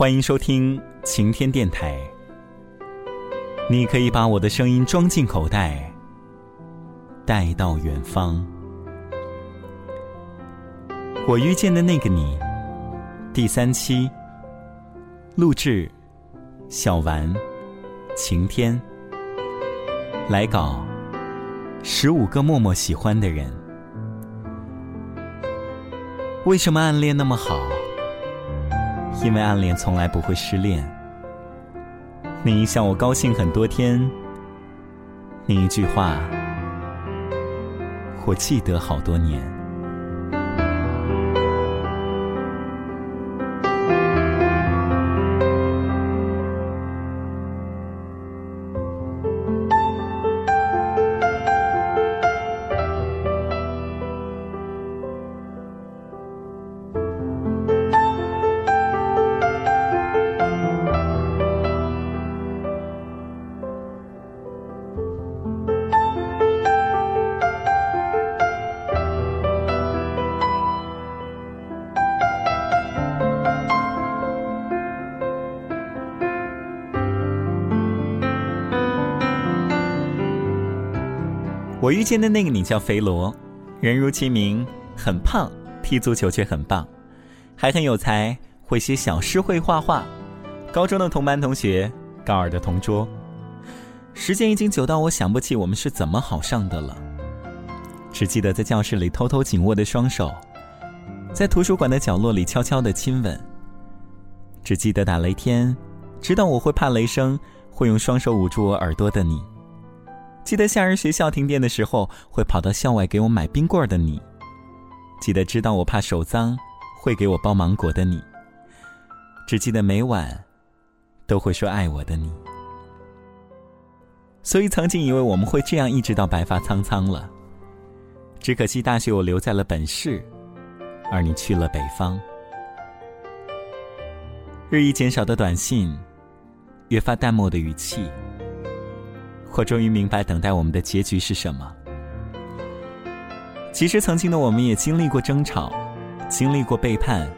欢迎收听晴天电台。你可以把我的声音装进口袋，带到远方。我遇见的那个你，第三期录制，小丸，晴天，来稿，十五个默默喜欢的人。为什么暗恋那么好？因为暗恋从来不会失恋。你一笑，我高兴很多天；你一句话，我记得好多年。我遇见的那个你叫肥罗，人如其名，很胖，踢足球却很棒，还很有才，会写小诗，会画画。高中的同班同学，高二的同桌。时间已经久到我想不起我们是怎么好上的了，只记得在教室里偷偷紧握的双手，在图书馆的角落里悄悄的亲吻。只记得打雷天，知道我会怕雷声，会用双手捂住我耳朵的你。记得夏日学校停电的时候，会跑到校外给我买冰棍的你；记得知道我怕手脏，会给我包芒果的你；只记得每晚都会说爱我的你。所以曾经以为我们会这样一直到白发苍苍了，只可惜大学我留在了本市，而你去了北方。日益减少的短信，越发淡漠的语气。我终于明白，等待我们的结局是什么。其实，曾经的我们也经历过争吵，经历过背叛。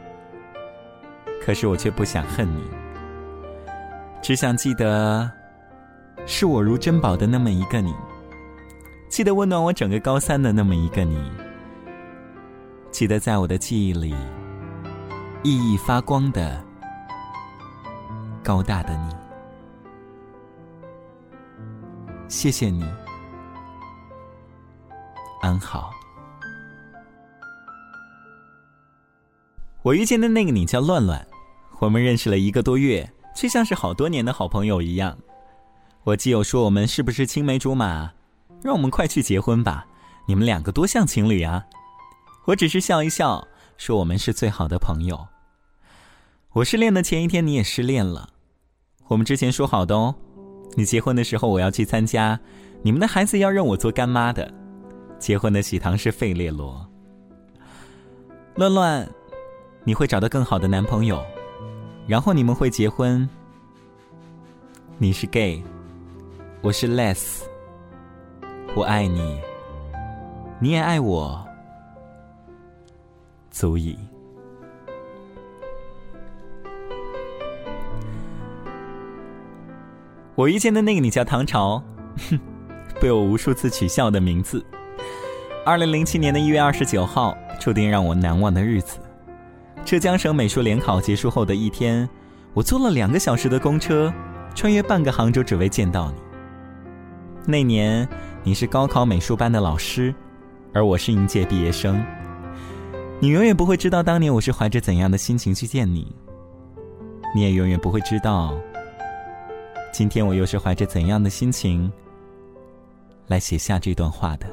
可是，我却不想恨你，只想记得，视我如珍宝的那么一个你，记得温暖我整个高三的那么一个你，记得在我的记忆里熠熠发光的高大的你。谢谢你，安好。我遇见的那个你叫乱乱，我们认识了一个多月，却像是好多年的好朋友一样。我基友说我们是不是青梅竹马？让我们快去结婚吧！你们两个多像情侣啊！我只是笑一笑，说我们是最好的朋友。我失恋的前一天，你也失恋了。我们之前说好的哦。你结婚的时候我要去参加，你们的孩子要认我做干妈的。结婚的喜糖是费列罗。乱乱，你会找到更好的男朋友，然后你们会结婚。你是 gay，我是 less。我爱你，你也爱我，足以。我遇见的那个你叫唐朝，哼，被我无数次取笑的名字。二零零七年的一月二十九号，注定让我难忘的日子。浙江省美术联考结束后的一天，我坐了两个小时的公车，穿越半个杭州，只为见到你。那年你是高考美术班的老师，而我是应届毕业生。你永远不会知道当年我是怀着怎样的心情去见你，你也永远不会知道。今天我又是怀着怎样的心情来写下这段话的？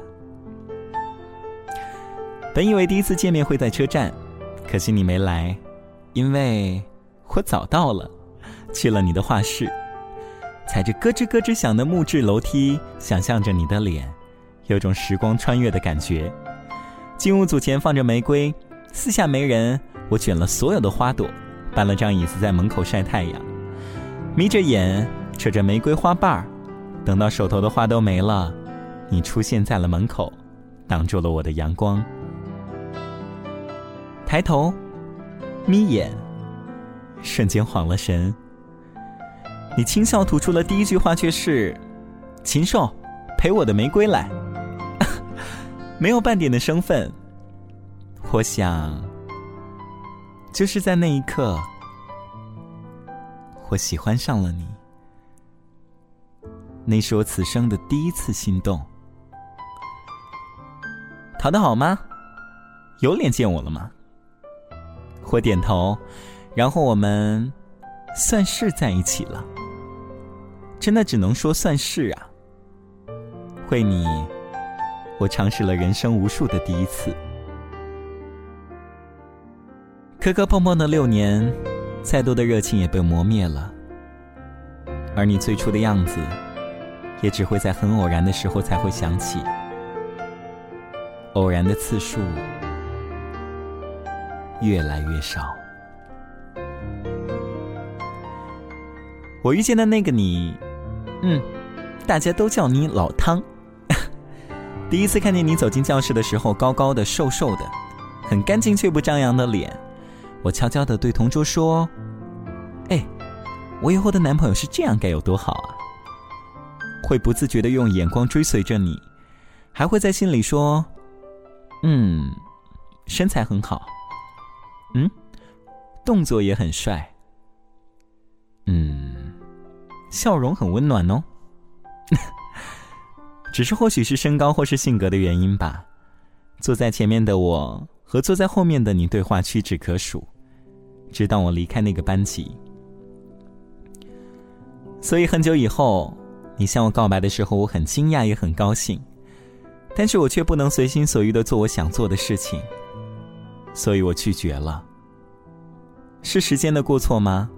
本以为第一次见面会在车站，可惜你没来，因为我早到了，去了你的画室，踩着咯吱咯吱响的木质楼梯，想象着你的脸，有种时光穿越的感觉。进屋组前放着玫瑰，四下没人，我卷了所有的花朵，搬了张椅子在门口晒太阳，眯着眼。扯着玫瑰花瓣儿，等到手头的花都没了，你出现在了门口，挡住了我的阳光。抬头，眯眼，瞬间晃了神。你轻笑吐出了第一句话，却是：“禽兽，陪我的玫瑰来。” 没有半点的生分。我想，就是在那一刻，我喜欢上了你。那是我此生的第一次心动。考得好吗？有脸见我了吗？我点头，然后我们算是在一起了。真的只能说算是啊。为你，我尝试了人生无数的第一次。磕磕碰碰的六年，再多的热情也被磨灭了。而你最初的样子，也只会在很偶然的时候才会想起。偶然的次数越来越少。我遇见的那个你，嗯，大家都叫你老汤。第一次看见你走进教室的时候，高高的、瘦瘦的，很干净却不张扬的脸，我悄悄的对同桌说：“哎，我以后的男朋友是这样该有多好啊！”会不自觉的用眼光追随着你，还会在心里说。嗯，身材很好。嗯，动作也很帅。嗯，笑容很温暖哦。只是或许是身高或是性格的原因吧。坐在前面的我和坐在后面的你对话屈指可数，直到我离开那个班级。所以很久以后，你向我告白的时候，我很惊讶也很高兴。但是我却不能随心所欲的做我想做的事情，所以我拒绝了。是时间的过错吗？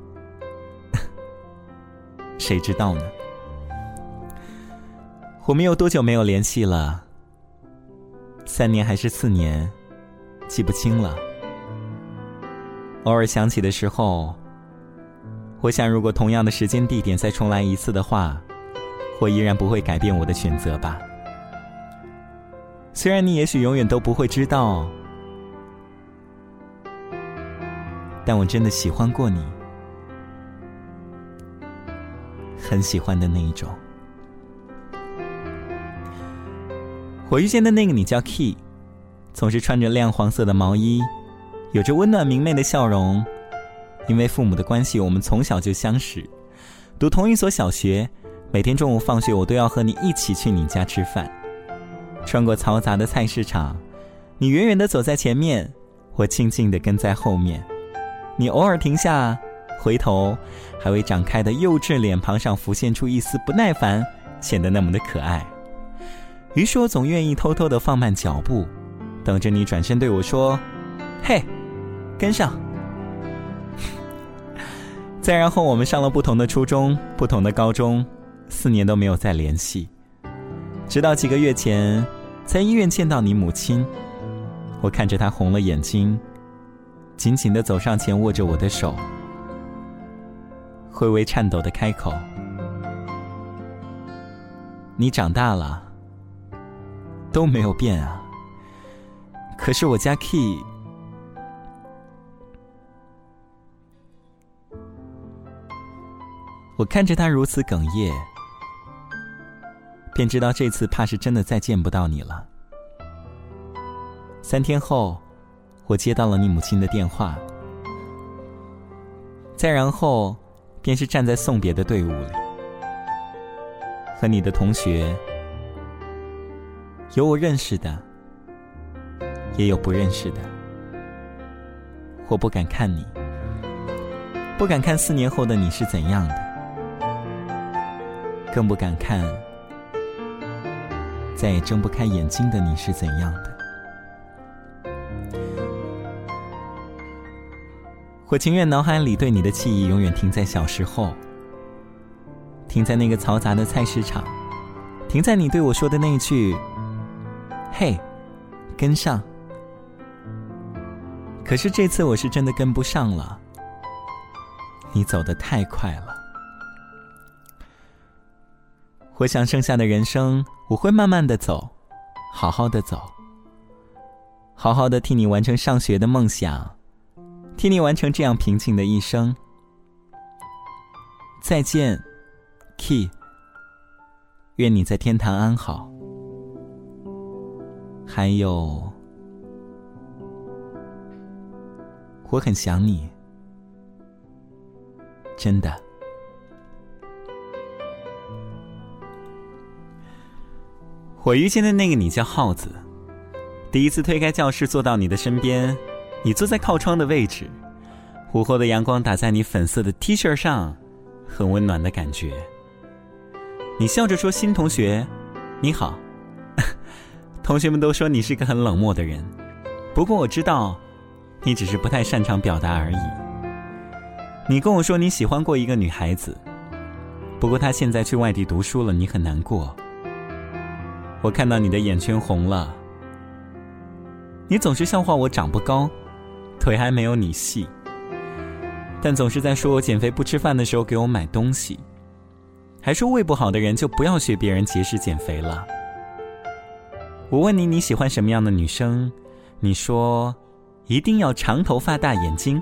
谁知道呢？我们有多久没有联系了？三年还是四年？记不清了。偶尔想起的时候，我想，如果同样的时间地点再重来一次的话，我依然不会改变我的选择吧。虽然你也许永远都不会知道，但我真的喜欢过你，很喜欢的那一种。我遇见的那个你叫 Key，总是穿着亮黄色的毛衣，有着温暖明媚的笑容。因为父母的关系，我们从小就相识，读同一所小学，每天中午放学，我都要和你一起去你家吃饭。穿过嘈杂的菜市场，你远远的走在前面，我静静的跟在后面。你偶尔停下，回头，还未长开的幼稚脸庞上浮现出一丝不耐烦，显得那么的可爱。于是我总愿意偷偷的放慢脚步，等着你转身对我说：“嘿，跟上。” 再然后，我们上了不同的初中，不同的高中，四年都没有再联系。直到几个月前，在医院见到你母亲，我看着她红了眼睛，紧紧的走上前，握着我的手，微微颤抖的开口：“你长大了，都没有变啊。可是我家 Key，我看着他如此哽咽。”便知道这次怕是真的再见不到你了。三天后，我接到了你母亲的电话。再然后，便是站在送别的队伍里，和你的同学，有我认识的，也有不认识的。我不敢看你，不敢看四年后的你是怎样的，更不敢看。再也睁不开眼睛的你是怎样的？我情愿脑海里对你的记忆永远停在小时候，停在那个嘈杂的菜市场，停在你对我说的那句“嘿，跟上”。可是这次我是真的跟不上了，你走得太快了。我想剩下的人生，我会慢慢的走，好好的走，好好的替你完成上学的梦想，替你完成这样平静的一生，再见，Key。愿你在天堂安好。还有，我很想你，真的。我遇见的那个你叫耗子，第一次推开教室坐到你的身边，你坐在靠窗的位置，午后的阳光打在你粉色的 T 恤上，很温暖的感觉。你笑着说：“新同学，你好。”同学们都说你是个很冷漠的人，不过我知道，你只是不太擅长表达而已。你跟我说你喜欢过一个女孩子，不过她现在去外地读书了，你很难过。我看到你的眼圈红了。你总是笑话我长不高，腿还没有你细，但总是在说我减肥不吃饭的时候给我买东西，还说胃不好的人就不要学别人节食减肥了。我问你你喜欢什么样的女生，你说一定要长头发大眼睛。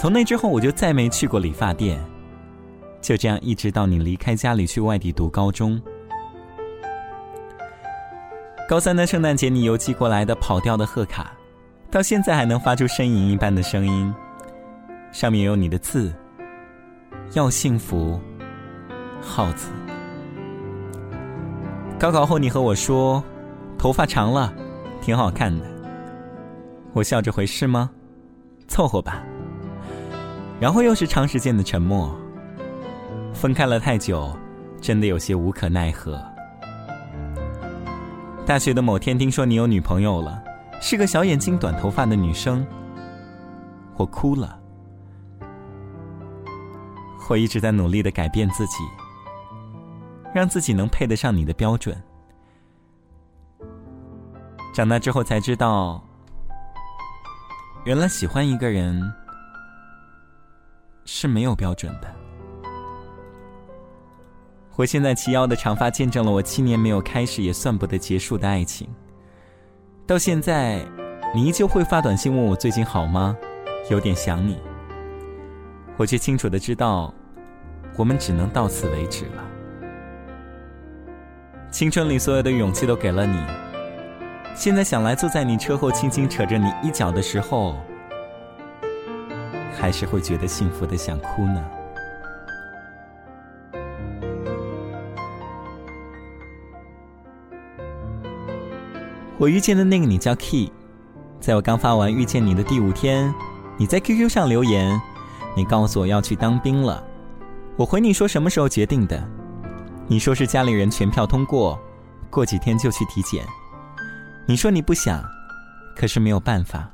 从那之后我就再没去过理发店，就这样一直到你离开家里去外地读高中。高三的圣诞节你邮寄过来的跑调的贺卡，到现在还能发出呻吟一般的声音，上面有你的字。要幸福，耗子。高考后，你和我说，头发长了，挺好看的。我笑着回：“是吗？凑合吧。”然后又是长时间的沉默。分开了太久，真的有些无可奈何。大学的某天，听说你有女朋友了，是个小眼睛、短头发的女生。我哭了。我一直在努力的改变自己。让自己能配得上你的标准。长大之后才知道，原来喜欢一个人是没有标准的。我现在齐腰的长发见证了我七年没有开始也算不得结束的爱情。到现在，你依旧会发短信问我最近好吗？有点想你。我却清楚的知道，我们只能到此为止了。青春里所有的勇气都给了你，现在想来，坐在你车后轻轻扯着你衣角的时候，还是会觉得幸福的想哭呢。我遇见的那个你叫 Key，在我刚发完遇见你的第五天，你在 QQ 上留言，你告诉我要去当兵了，我回你说什么时候决定的。你说是家里人全票通过，过几天就去体检。你说你不想，可是没有办法。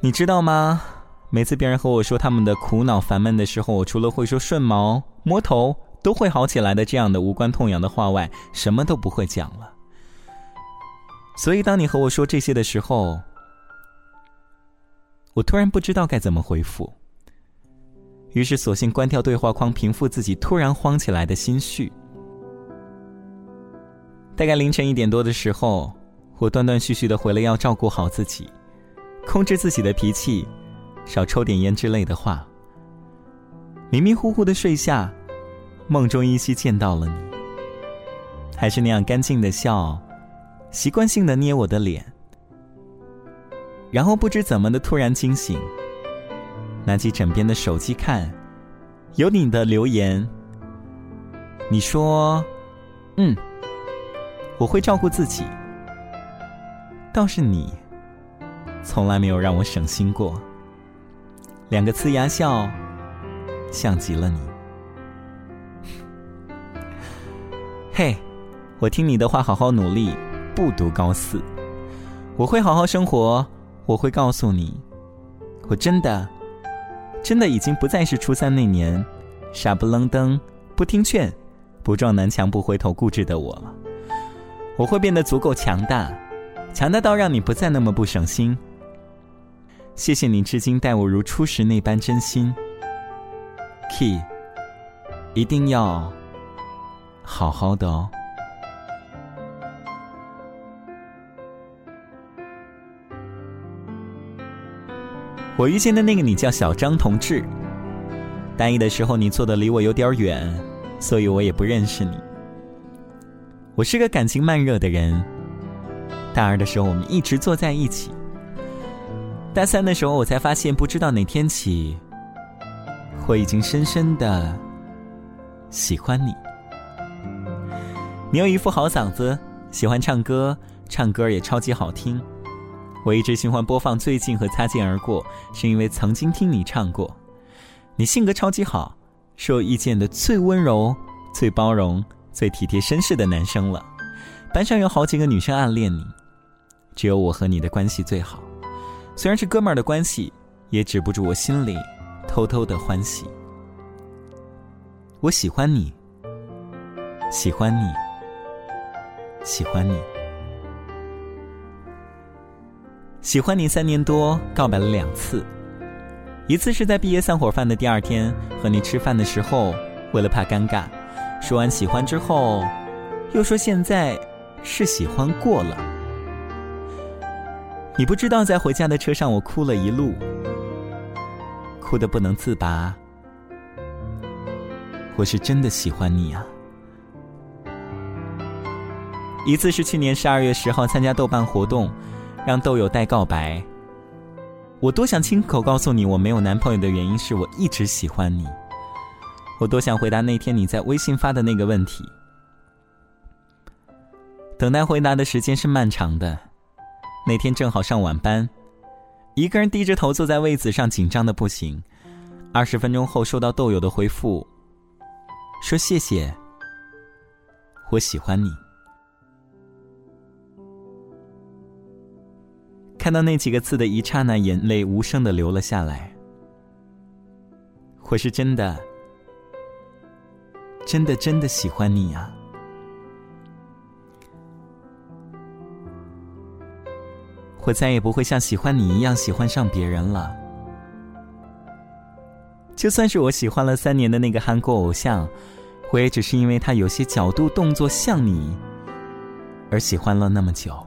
你知道吗？每次别人和我说他们的苦恼烦闷的时候，我除了会说顺毛、摸头都会好起来的这样的无关痛痒的话外，什么都不会讲了。所以当你和我说这些的时候，我突然不知道该怎么回复。于是，索性关掉对话框，平复自己突然慌起来的心绪。大概凌晨一点多的时候，我断断续续的回了要照顾好自己，控制自己的脾气，少抽点烟之类的话。迷迷糊糊的睡下，梦中依稀见到了你，还是那样干净的笑，习惯性的捏我的脸，然后不知怎么的突然惊醒。拿起枕边的手机看，有你的留言。你说：“嗯，我会照顾自己。”倒是你，从来没有让我省心过。两个呲牙笑，像极了你。嘿，我听你的话，好好努力，不读高四。我会好好生活，我会告诉你，我真的。真的已经不再是初三那年，傻不愣登、不听劝、不撞南墙不回头、固执的我了。我会变得足够强大，强大到让你不再那么不省心。谢谢你至今待我如初时那般真心，Key，一定要好好的哦。我遇见的那个你叫小张同志，大一的时候你坐的离我有点远，所以我也不认识你。我是个感情慢热的人。大二的时候我们一直坐在一起。大三的时候我才发现，不知道哪天起，我已经深深的喜欢你。你有一副好嗓子，喜欢唱歌，唱歌也超级好听。我一直循环播放《最近》和《擦肩而过》，是因为曾经听你唱过。你性格超级好，是我遇见的最温柔、最包容、最体贴绅士的男生了。班上有好几个女生暗恋你，只有我和你的关系最好。虽然是哥们儿的关系，也止不住我心里偷偷的欢喜。我喜欢你，喜欢你。喜欢你，喜欢你三年多，告白了两次。一次是在毕业散伙饭的第二天和你吃饭的时候，为了怕尴尬，说完喜欢之后，又说现在是喜欢过了。你不知道，在回家的车上我哭了一路，哭得不能自拔。我是真的喜欢你啊。一次是去年十二月十号参加豆瓣活动，让豆友代告白。我多想亲口告诉你我没有男朋友的原因是我一直喜欢你。我多想回答那天你在微信发的那个问题。等待回答的时间是漫长的。那天正好上晚班，一个人低着头坐在位子上，紧张的不行。二十分钟后收到豆友的回复，说谢谢，我喜欢你。看到那几个字的一刹那，眼泪无声的流了下来。我是真的，真的，真的喜欢你呀！我再也不会像喜欢你一样喜欢上别人了。就算是我喜欢了三年的那个韩国偶像，我也只是因为他有些角度、动作像你，而喜欢了那么久。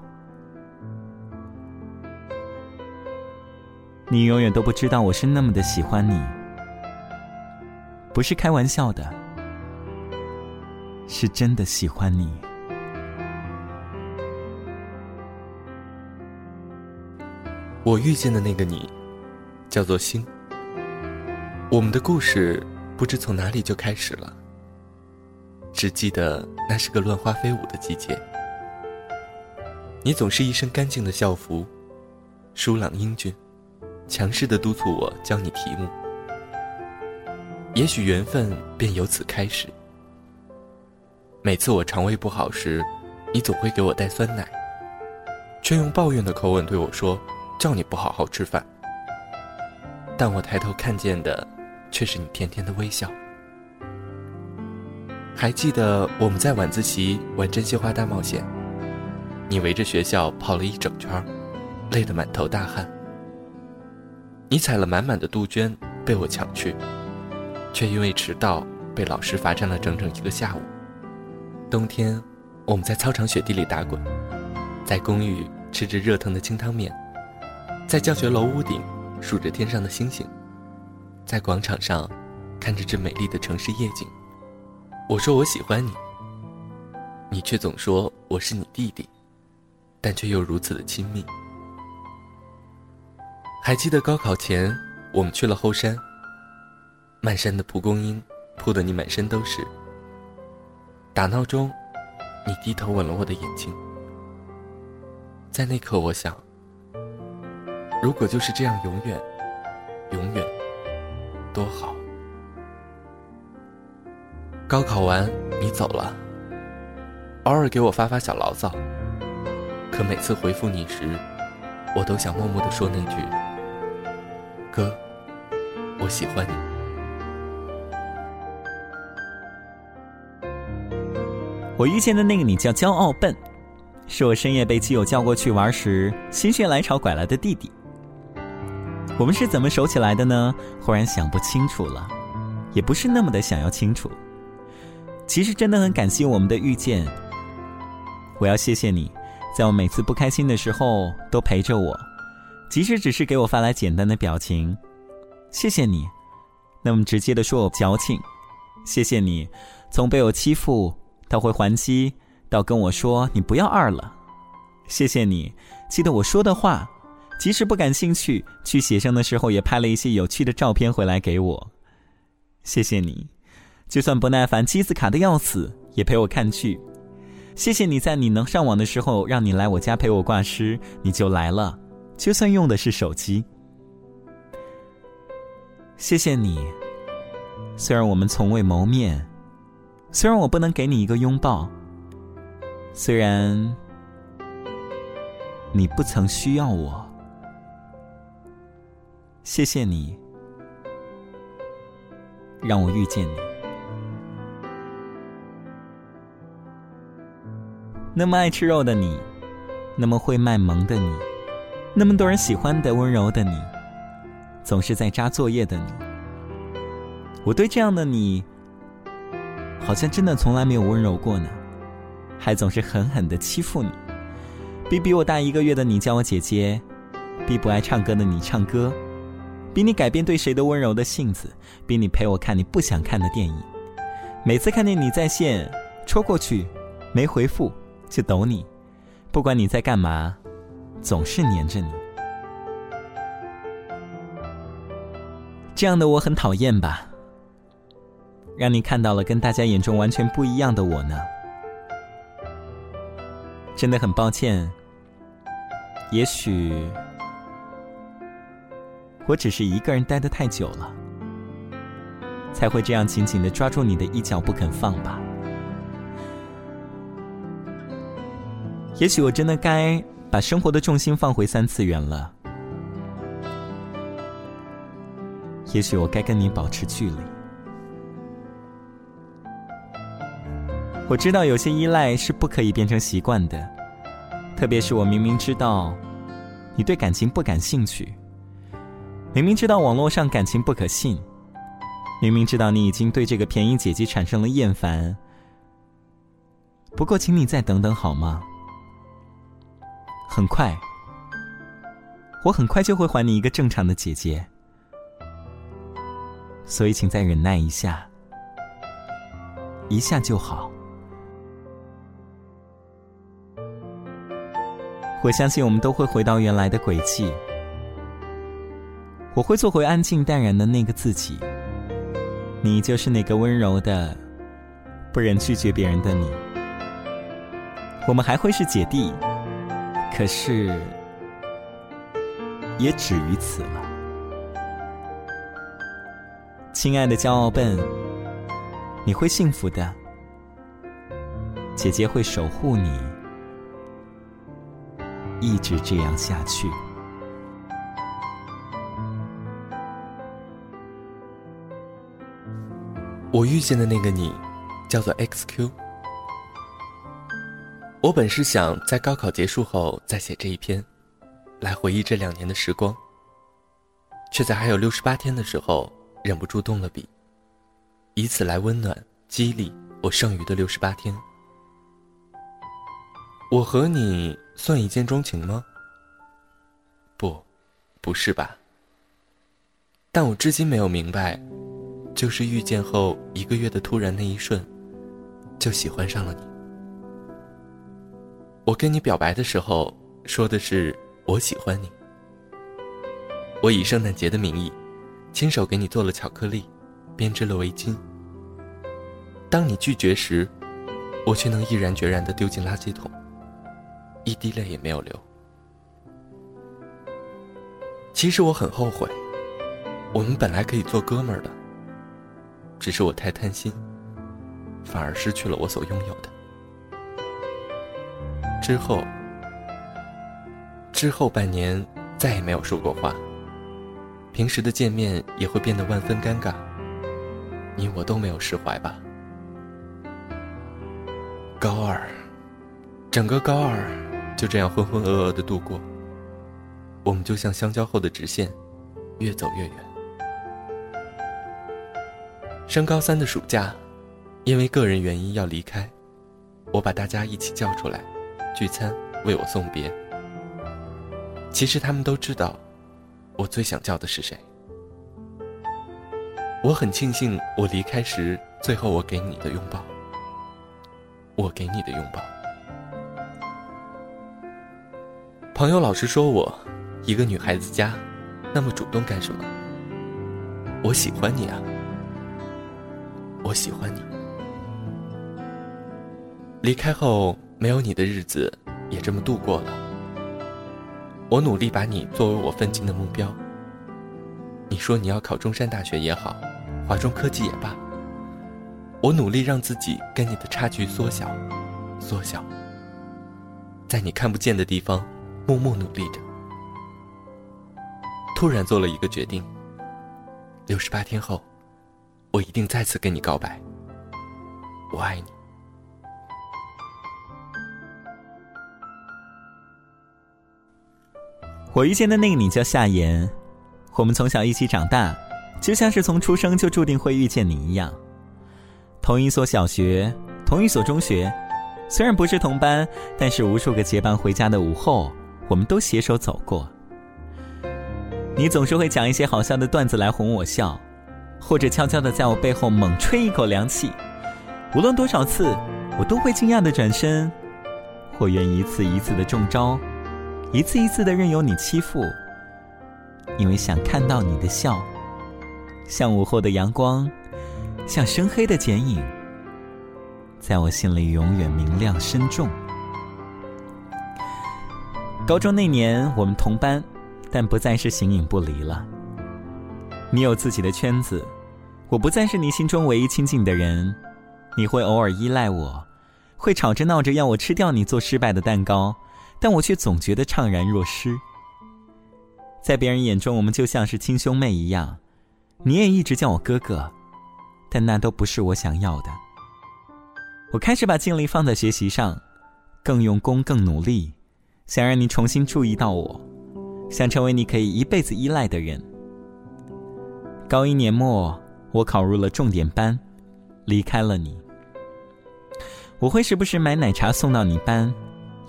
你永远都不知道我是那么的喜欢你，不是开玩笑的，是真的喜欢你。我遇见的那个你，叫做星。我们的故事不知从哪里就开始了，只记得那是个乱花飞舞的季节。你总是一身干净的校服，疏朗英俊。强势的督促我教你题目，也许缘分便由此开始。每次我肠胃不好时，你总会给我带酸奶，却用抱怨的口吻对我说：“叫你不好好吃饭。”但我抬头看见的，却是你甜甜的微笑。还记得我们在晚自习玩真心话大冒险，你围着学校跑了一整圈，累得满头大汗。你采了满满的杜鹃，被我抢去，却因为迟到被老师罚站了整整一个下午。冬天，我们在操场雪地里打滚，在公寓吃着热腾的清汤面，在教学楼屋顶数着天上的星星，在广场上看着这美丽的城市夜景。我说我喜欢你，你却总说我是你弟弟，但却又如此的亲密。还记得高考前，我们去了后山。漫山的蒲公英铺得你满身都是。打闹中，你低头吻了我的眼睛。在那刻，我想，如果就是这样，永远，永远，多好。高考完，你走了，偶尔给我发发小牢骚，可每次回复你时，我都想默默地说那句。哥，我喜欢你。我遇见的那个你叫骄傲笨，是我深夜被基友叫过去玩时心血来潮拐来的弟弟。我们是怎么熟起来的呢？忽然想不清楚了，也不是那么的想要清楚。其实真的很感谢我们的遇见。我要谢谢你，在我每次不开心的时候都陪着我。即使只是给我发来简单的表情，谢谢你，那么直接的说我矫情。谢谢你，从被我欺负到会还击，到跟我说你不要二了。谢谢你，记得我说的话，即使不感兴趣，去写生的时候也拍了一些有趣的照片回来给我。谢谢你，就算不耐烦、机子卡的要死，也陪我看剧。谢谢你在你能上网的时候，让你来我家陪我挂失，你就来了，就算用的是手机。谢谢你，虽然我们从未谋面，虽然我不能给你一个拥抱，虽然你不曾需要我，谢谢你。让我遇见你。那么爱吃肉的你，那么会卖萌的你，那么多人喜欢的温柔的你，总是在扎作业的你，我对这样的你，好像真的从来没有温柔过呢，还总是狠狠的欺负你，比比我大一个月的你叫我姐姐，比不爱唱歌的你唱歌。比你改变对谁都温柔的性子，比你陪我看你不想看的电影，每次看见你在线，戳过去，没回复就抖你，不管你在干嘛，总是黏着你。这样的我很讨厌吧？让你看到了跟大家眼中完全不一样的我呢？真的很抱歉。也许。我只是一个人待得太久了，才会这样紧紧的抓住你的衣角不肯放吧。也许我真的该把生活的重心放回三次元了。也许我该跟你保持距离。我知道有些依赖是不可以变成习惯的，特别是我明明知道你对感情不感兴趣。明明知道网络上感情不可信，明明知道你已经对这个便宜姐姐产生了厌烦，不过请你再等等好吗？很快，我很快就会还你一个正常的姐姐，所以请再忍耐一下，一下就好。我相信我们都会回到原来的轨迹。我会做回安静淡然的那个自己，你就是那个温柔的、不忍拒绝别人的你。我们还会是姐弟，可是也止于此了。亲爱的骄傲笨，你会幸福的，姐姐会守护你，一直这样下去。我遇见的那个你，叫做 XQ。我本是想在高考结束后再写这一篇，来回忆这两年的时光，却在还有六十八天的时候忍不住动了笔，以此来温暖、激励我剩余的六十八天。我和你算一见钟情吗？不，不是吧。但我至今没有明白。就是遇见后一个月的突然那一瞬，就喜欢上了你。我跟你表白的时候说的是我喜欢你。我以圣诞节的名义，亲手给你做了巧克力，编织了围巾。当你拒绝时，我却能毅然决然的丢进垃圾桶，一滴泪也没有流。其实我很后悔，我们本来可以做哥们儿的。只是我太贪心，反而失去了我所拥有的。之后，之后半年再也没有说过话。平时的见面也会变得万分尴尬，你我都没有释怀吧？高二，整个高二就这样浑浑噩噩的度过。我们就像相交后的直线，越走越远。升高三的暑假，因为个人原因要离开，我把大家一起叫出来，聚餐为我送别。其实他们都知道，我最想叫的是谁。我很庆幸我离开时，最后我给你的拥抱。我给你的拥抱。朋友老是说我，一个女孩子家，那么主动干什么？我喜欢你啊，我喜欢你。离开后，没有你的日子也这么度过了。我努力把你作为我奋进的目标。你说你要考中山大学也好，华中科技也罢，我努力让自己跟你的差距缩小，缩小，在你看不见的地方默默努力着。突然做了一个决定，六十八天后，我一定再次跟你告白。我爱你。我遇见的那个你叫夏言，我们从小一起长大，就像是从出生就注定会遇见你一样。同一所小学，同一所中学，虽然不是同班，但是无数个结伴回家的午后，我们都携手走过。你总是会讲一些好笑的段子来哄我笑，或者悄悄的在我背后猛吹一口凉气。无论多少次，我都会惊讶的转身，或愿一次一次的中招。一次一次的任由你欺负，因为想看到你的笑，像午后的阳光，像深黑的剪影，在我心里永远明亮深重。高中那年我们同班，但不再是形影不离了。你有自己的圈子，我不再是你心中唯一亲近的人。你会偶尔依赖我，会吵着闹着要我吃掉你做失败的蛋糕。但我却总觉得怅然若失。在别人眼中，我们就像是亲兄妹一样，你也一直叫我哥哥，但那都不是我想要的。我开始把精力放在学习上，更用功、更努力，想让你重新注意到我，想成为你可以一辈子依赖的人。高一年末，我考入了重点班，离开了你。我会时不时买奶茶送到你班。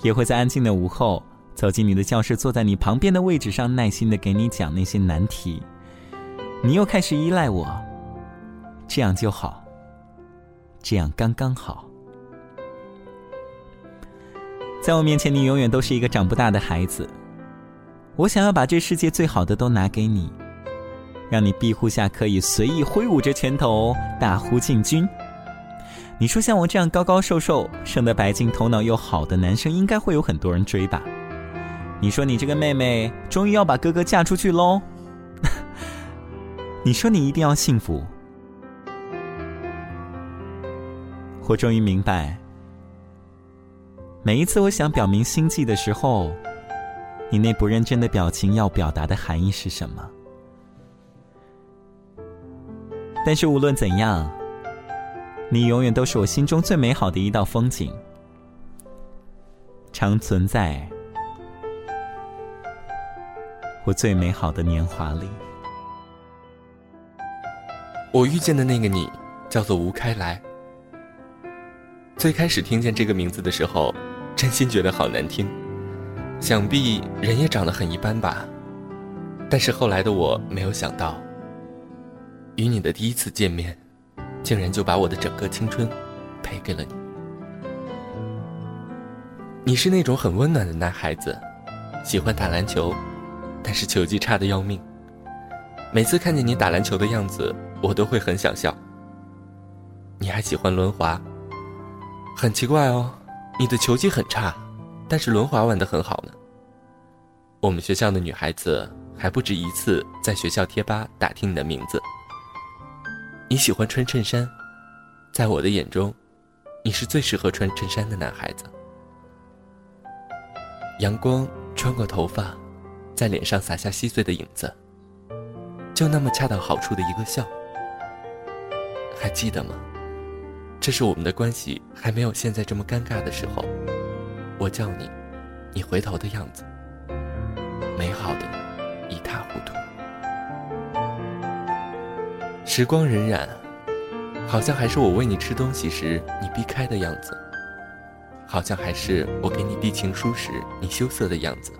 也会在安静的午后走进你的教室，坐在你旁边的位置上，耐心的给你讲那些难题。你又开始依赖我，这样就好，这样刚刚好。在我面前，你永远都是一个长不大的孩子。我想要把这世界最好的都拿给你，让你庇护下可以随意挥舞着拳头大呼进军。你说像我这样高高瘦瘦、生得白净、头脑又好的男生，应该会有很多人追吧？你说你这个妹妹终于要把哥哥嫁出去喽？你说你一定要幸福。我终于明白，每一次我想表明心迹的时候，你那不认真的表情要表达的含义是什么？但是无论怎样。你永远都是我心中最美好的一道风景，常存在我最美好的年华里。我遇见的那个你，叫做吴开来。最开始听见这个名字的时候，真心觉得好难听，想必人也长得很一般吧。但是后来的我没有想到，与你的第一次见面。竟然就把我的整个青春赔给了你。你是那种很温暖的男孩子，喜欢打篮球，但是球技差的要命。每次看见你打篮球的样子，我都会很想笑。你还喜欢轮滑，很奇怪哦，你的球技很差，但是轮滑玩的很好呢。我们学校的女孩子还不止一次在学校贴吧打听你的名字。你喜欢穿衬衫，在我的眼中，你是最适合穿衬衫的男孩子。阳光穿过头发，在脸上洒下细碎的影子，就那么恰到好处的一个笑。还记得吗？这是我们的关系还没有现在这么尴尬的时候，我叫你，你回头的样子，美好的时光荏苒，好像还是我喂你吃东西时你避开的样子，好像还是我给你递情书时你羞涩的样子，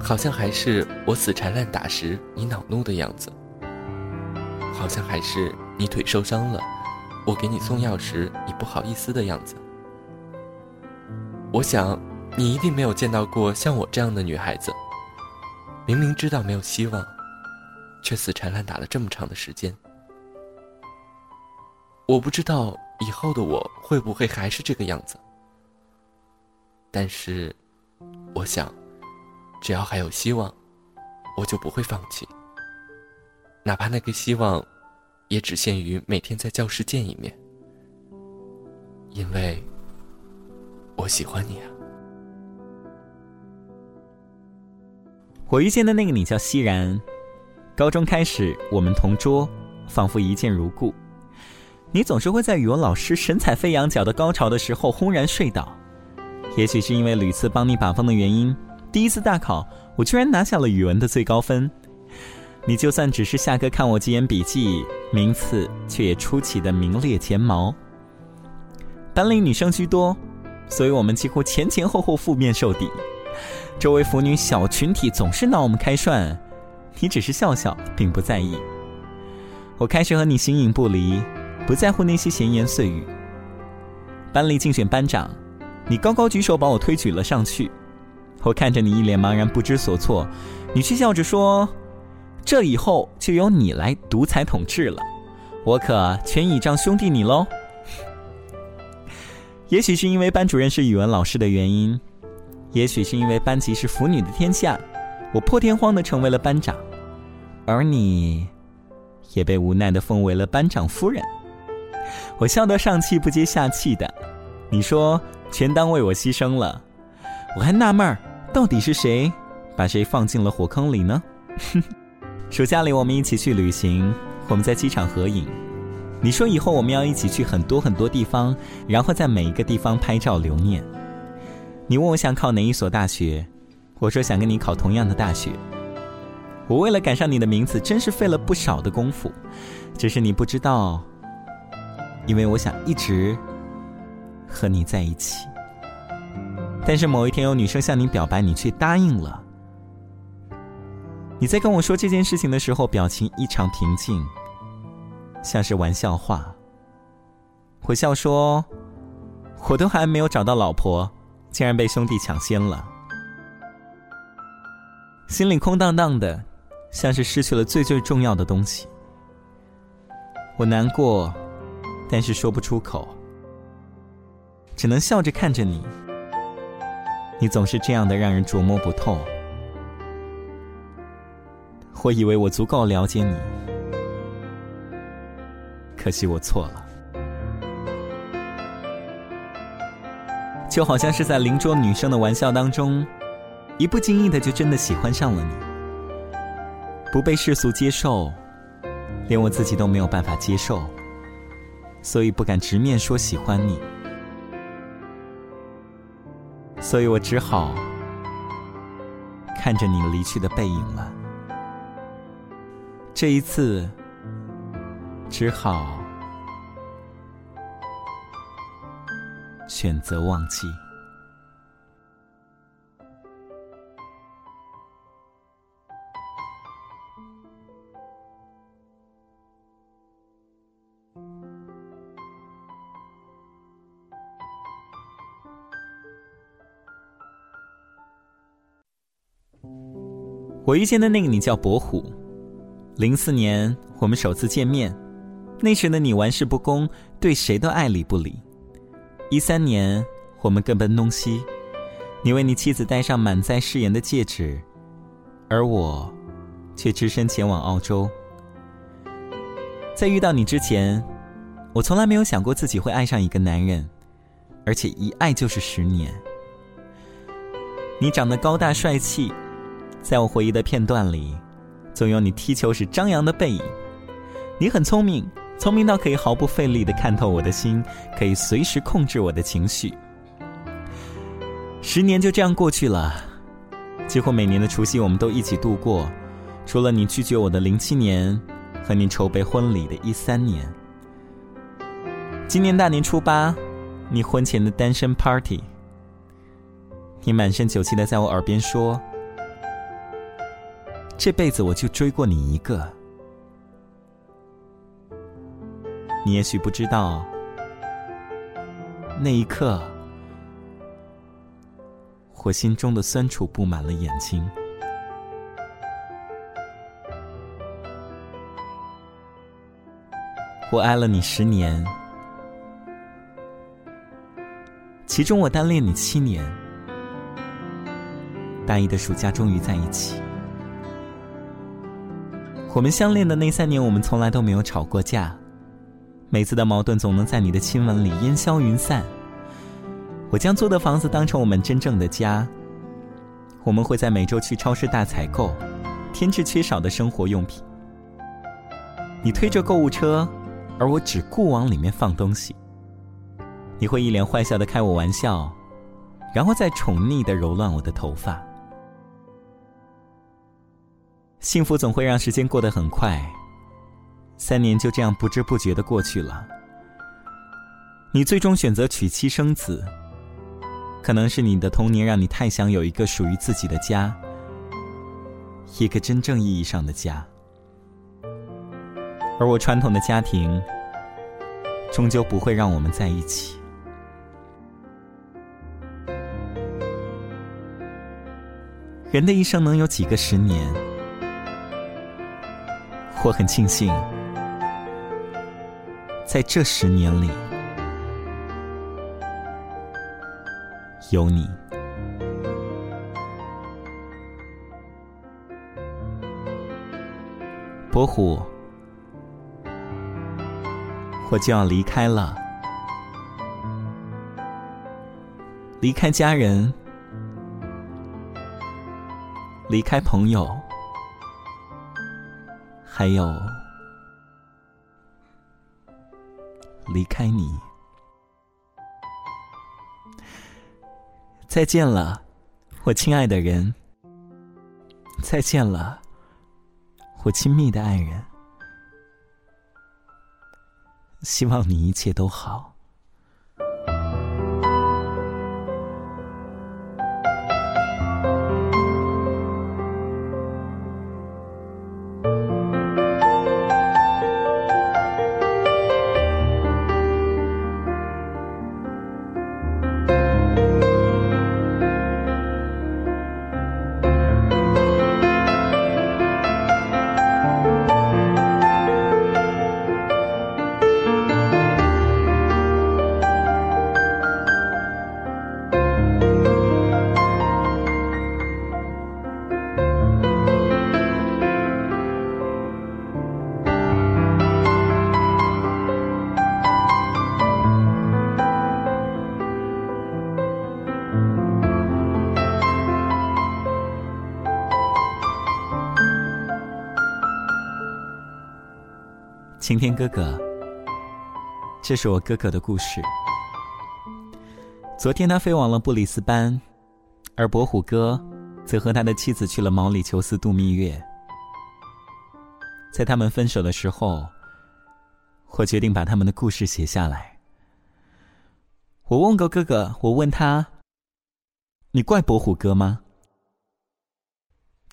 好像还是我死缠烂打时你恼怒的样子，好像还是你腿受伤了，我给你送药时你不好意思的样子。我想，你一定没有见到过像我这样的女孩子。明明知道没有希望，却死缠烂打了这么长的时间。我不知道以后的我会不会还是这个样子，但是，我想，只要还有希望，我就不会放弃。哪怕那个希望，也只限于每天在教室见一面，因为我喜欢你啊。我遇见的那个你叫熙然，高中开始我们同桌，仿佛一见如故。你总是会在语文老师神采飞扬、讲的高潮的时候轰然睡倒。也许是因为屡次帮你把风的原因，第一次大考我居然拿下了语文的最高分。你就算只是下课看我几眼笔记，名次却也出奇的名列前茅。班里女生居多，所以我们几乎前前后后负面受敌。周围腐女小群体总是拿我们开涮，你只是笑笑，并不在意。我开始和你形影不离，不在乎那些闲言碎语。班里竞选班长，你高高举手把我推举了上去。我看着你一脸茫然不知所措，你却笑着说：“这以后就由你来独裁统治了，我可全倚仗兄弟你喽。”也许是因为班主任是语文老师的原因。也许是因为班级是腐女的天下，我破天荒的成为了班长，而你，也被无奈的封为了班长夫人。我笑得上气不接下气的，你说全当为我牺牲了，我还纳闷儿，到底是谁把谁放进了火坑里呢？暑假里我们一起去旅行，我们在机场合影，你说以后我们要一起去很多很多地方，然后在每一个地方拍照留念。你问我想考哪一所大学，我说想跟你考同样的大学。我为了赶上你的名字，真是费了不少的功夫，只是你不知道，因为我想一直和你在一起。但是某一天有女生向你表白，你却答应了。你在跟我说这件事情的时候，表情异常平静，像是玩笑话。我笑说：“我都还没有找到老婆。”竟然被兄弟抢先了，心里空荡荡的，像是失去了最最重要的东西。我难过，但是说不出口，只能笑着看着你。你总是这样的让人琢磨不透。我以为我足够了解你，可惜我错了。就好像是在邻桌女生的玩笑当中，一不经意的就真的喜欢上了你，不被世俗接受，连我自己都没有办法接受，所以不敢直面说喜欢你，所以我只好看着你离去的背影了。这一次，只好。选择忘记。我遇见的那个你叫伯虎，零四年我们首次见面，那时的你玩世不恭，对谁都爱理不理。一三年，我们各奔东西，你为你妻子戴上满载誓言的戒指，而我，却只身前往澳洲。在遇到你之前，我从来没有想过自己会爱上一个男人，而且一爱就是十年。你长得高大帅气，在我回忆的片段里，总有你踢球时张扬的背影。你很聪明。聪明到可以毫不费力的看透我的心，可以随时控制我的情绪。十年就这样过去了，几乎每年的除夕我们都一起度过，除了你拒绝我的零七年，和你筹备婚礼的一三年。今年大年初八，你婚前的单身 party，你满身酒气的在我耳边说：“这辈子我就追过你一个。”你也许不知道，那一刻，我心中的酸楚布满了眼睛。我爱了你十年，其中我单恋你七年。大一的暑假，终于在一起。我们相恋的那三年，我们从来都没有吵过架。每次的矛盾总能在你的亲吻里烟消云散。我将租的房子当成我们真正的家。我们会在每周去超市大采购，添置缺少的生活用品。你推着购物车，而我只顾往里面放东西。你会一脸坏笑的开我玩笑，然后再宠溺的揉乱我的头发。幸福总会让时间过得很快。三年就这样不知不觉的过去了。你最终选择娶妻生子，可能是你的童年让你太想有一个属于自己的家，一个真正意义上的家。而我传统的家庭，终究不会让我们在一起。人的一生能有几个十年？我很庆幸。在这十年里，有你，伯虎，我就要离开了，离开家人，离开朋友，还有。离开你，再见了，我亲爱的人。再见了，我亲密的爱人。希望你一切都好。晴天哥哥，这是我哥哥的故事。昨天他飞往了布里斯班，而伯虎哥则和他的妻子去了毛里求斯度蜜月。在他们分手的时候，我决定把他们的故事写下来。我问过哥哥，我问他：“你怪伯虎哥吗？”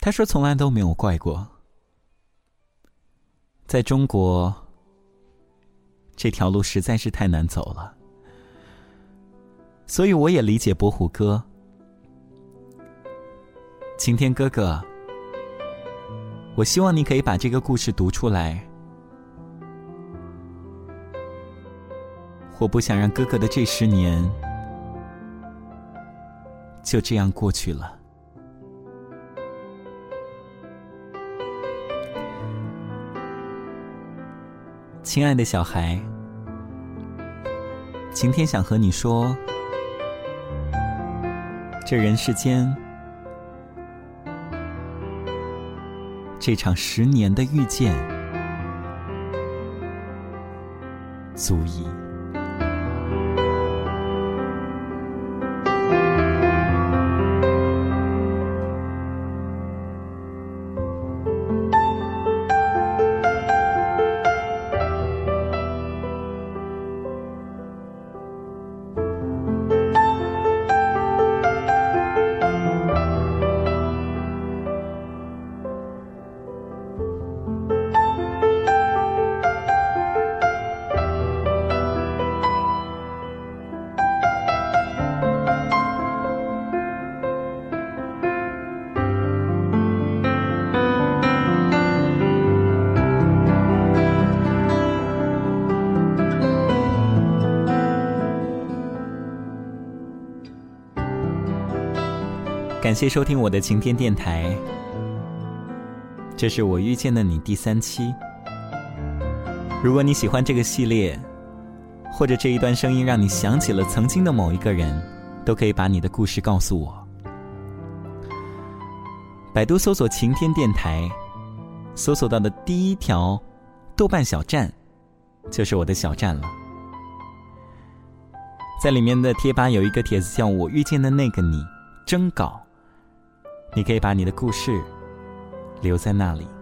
他说：“从来都没有怪过。”在中国。这条路实在是太难走了，所以我也理解伯虎哥。晴天哥哥，我希望你可以把这个故事读出来。我不想让哥哥的这十年就这样过去了。亲爱的小孩，晴天想和你说，这人世间，这场十年的遇见，足以。感谢收听我的晴天电台，这是我遇见的你第三期。如果你喜欢这个系列，或者这一段声音让你想起了曾经的某一个人，都可以把你的故事告诉我。百度搜索“晴天电台”，搜索到的第一条豆瓣小站，就是我的小站了。在里面的贴吧有一个帖子，叫我遇见的那个你征稿。你可以把你的故事留在那里。